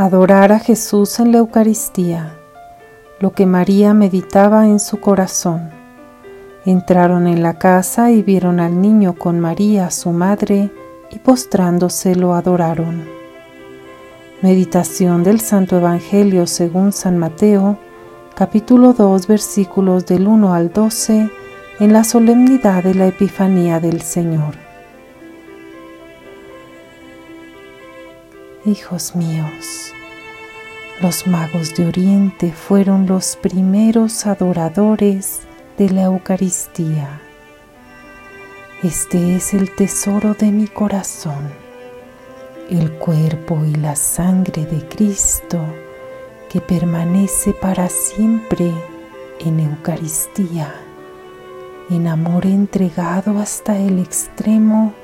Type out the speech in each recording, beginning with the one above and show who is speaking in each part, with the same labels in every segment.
Speaker 1: Adorar a Jesús en la Eucaristía, lo que María meditaba en su corazón. Entraron en la casa y vieron al niño con María, su madre, y postrándose lo adoraron. Meditación del Santo Evangelio según San Mateo, capítulo 2, versículos del 1 al 12, en la solemnidad de la Epifanía del Señor. Hijos míos, los magos de Oriente fueron los primeros adoradores de la Eucaristía. Este es el tesoro de mi corazón, el cuerpo y la sangre de Cristo que permanece para siempre en Eucaristía, en amor entregado hasta el extremo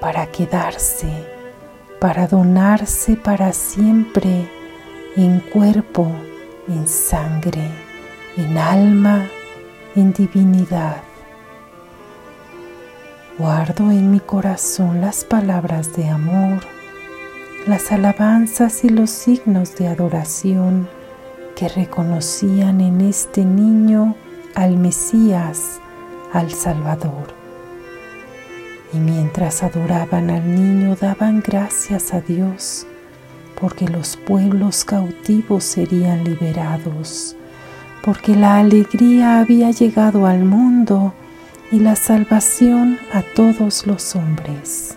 Speaker 1: para quedarse, para donarse para siempre en cuerpo, en sangre, en alma, en divinidad. Guardo en mi corazón las palabras de amor, las alabanzas y los signos de adoración que reconocían en este niño al Mesías, al Salvador. Y mientras adoraban al niño daban gracias a Dios porque los pueblos cautivos serían liberados, porque la alegría había llegado al mundo y la salvación a todos los hombres.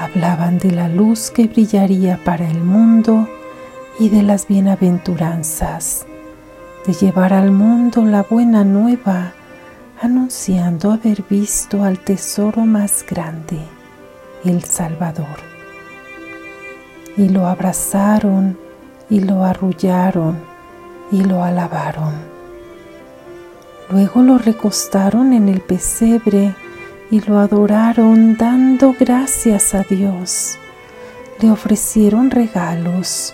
Speaker 1: Hablaban de la luz que brillaría para el mundo y de las bienaventuranzas, de llevar al mundo la buena nueva, anunciando haber visto al tesoro más grande, el Salvador y lo abrazaron y lo arrullaron y lo alabaron. Luego lo recostaron en el pesebre y lo adoraron dando gracias a Dios. Le ofrecieron regalos,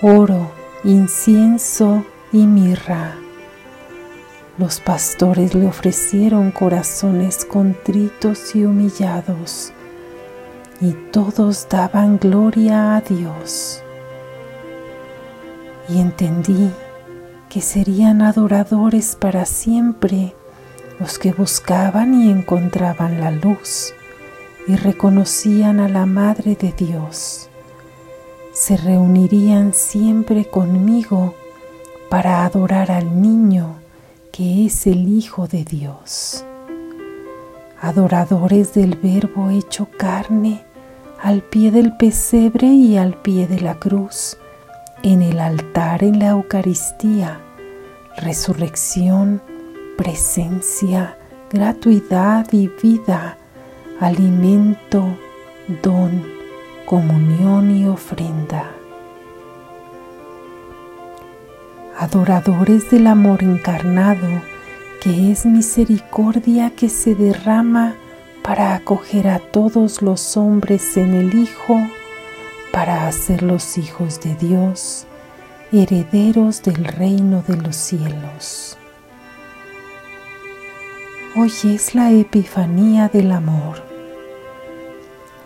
Speaker 1: oro, incienso y mirra. Los pastores le ofrecieron corazones contritos y humillados y todos daban gloria a Dios. Y entendí que serían adoradores para siempre los que buscaban y encontraban la luz y reconocían a la Madre de Dios. Se reunirían siempre conmigo para adorar al niño que es el Hijo de Dios. Adoradores del Verbo hecho carne, al pie del pesebre y al pie de la cruz, en el altar, en la Eucaristía, resurrección, presencia, gratuidad y vida, alimento, don, comunión y ofrenda. Adoradores del amor encarnado, que es misericordia que se derrama para acoger a todos los hombres en el Hijo, para hacerlos hijos de Dios, herederos del reino de los cielos. Hoy es la Epifanía del Amor,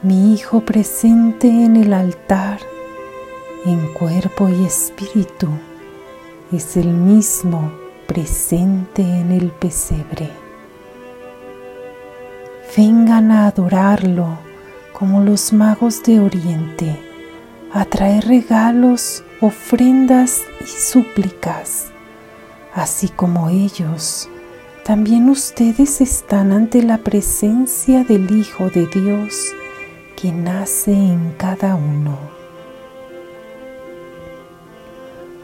Speaker 1: mi Hijo presente en el altar, en cuerpo y espíritu, es el mismo presente en el pesebre vengan a adorarlo como los magos de Oriente, a traer regalos, ofrendas y súplicas. Así como ellos, también ustedes están ante la presencia del Hijo de Dios que nace en cada uno.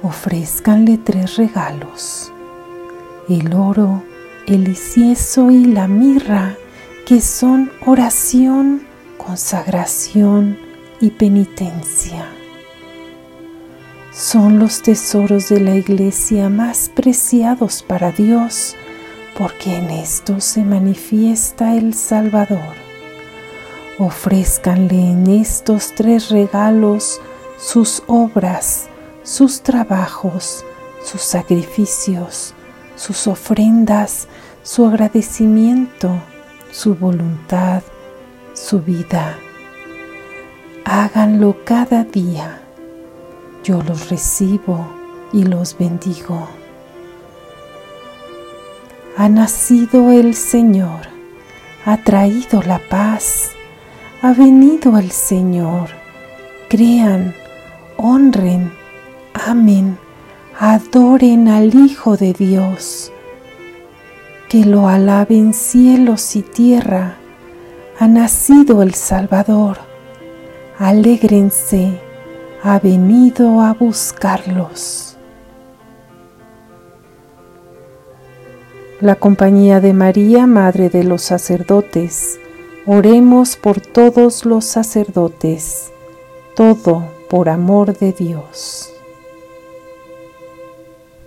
Speaker 1: Ofrézcanle tres regalos, el oro, el incienso y la mirra que son oración, consagración y penitencia. Son los tesoros de la iglesia más preciados para Dios porque en estos se manifiesta el Salvador. Ofrézcanle en estos tres regalos sus obras, sus trabajos, sus sacrificios, sus ofrendas, su agradecimiento su voluntad, su vida. Háganlo cada día. Yo los recibo y los bendigo. Ha nacido el Señor, ha traído la paz, ha venido el Señor. Crean, honren, amen, adoren al Hijo de Dios. Que lo alaben cielos y tierra. Ha nacido el Salvador. Alégrense, ha venido a buscarlos. La compañía de María, Madre de los sacerdotes, oremos por todos los sacerdotes, todo por amor de Dios.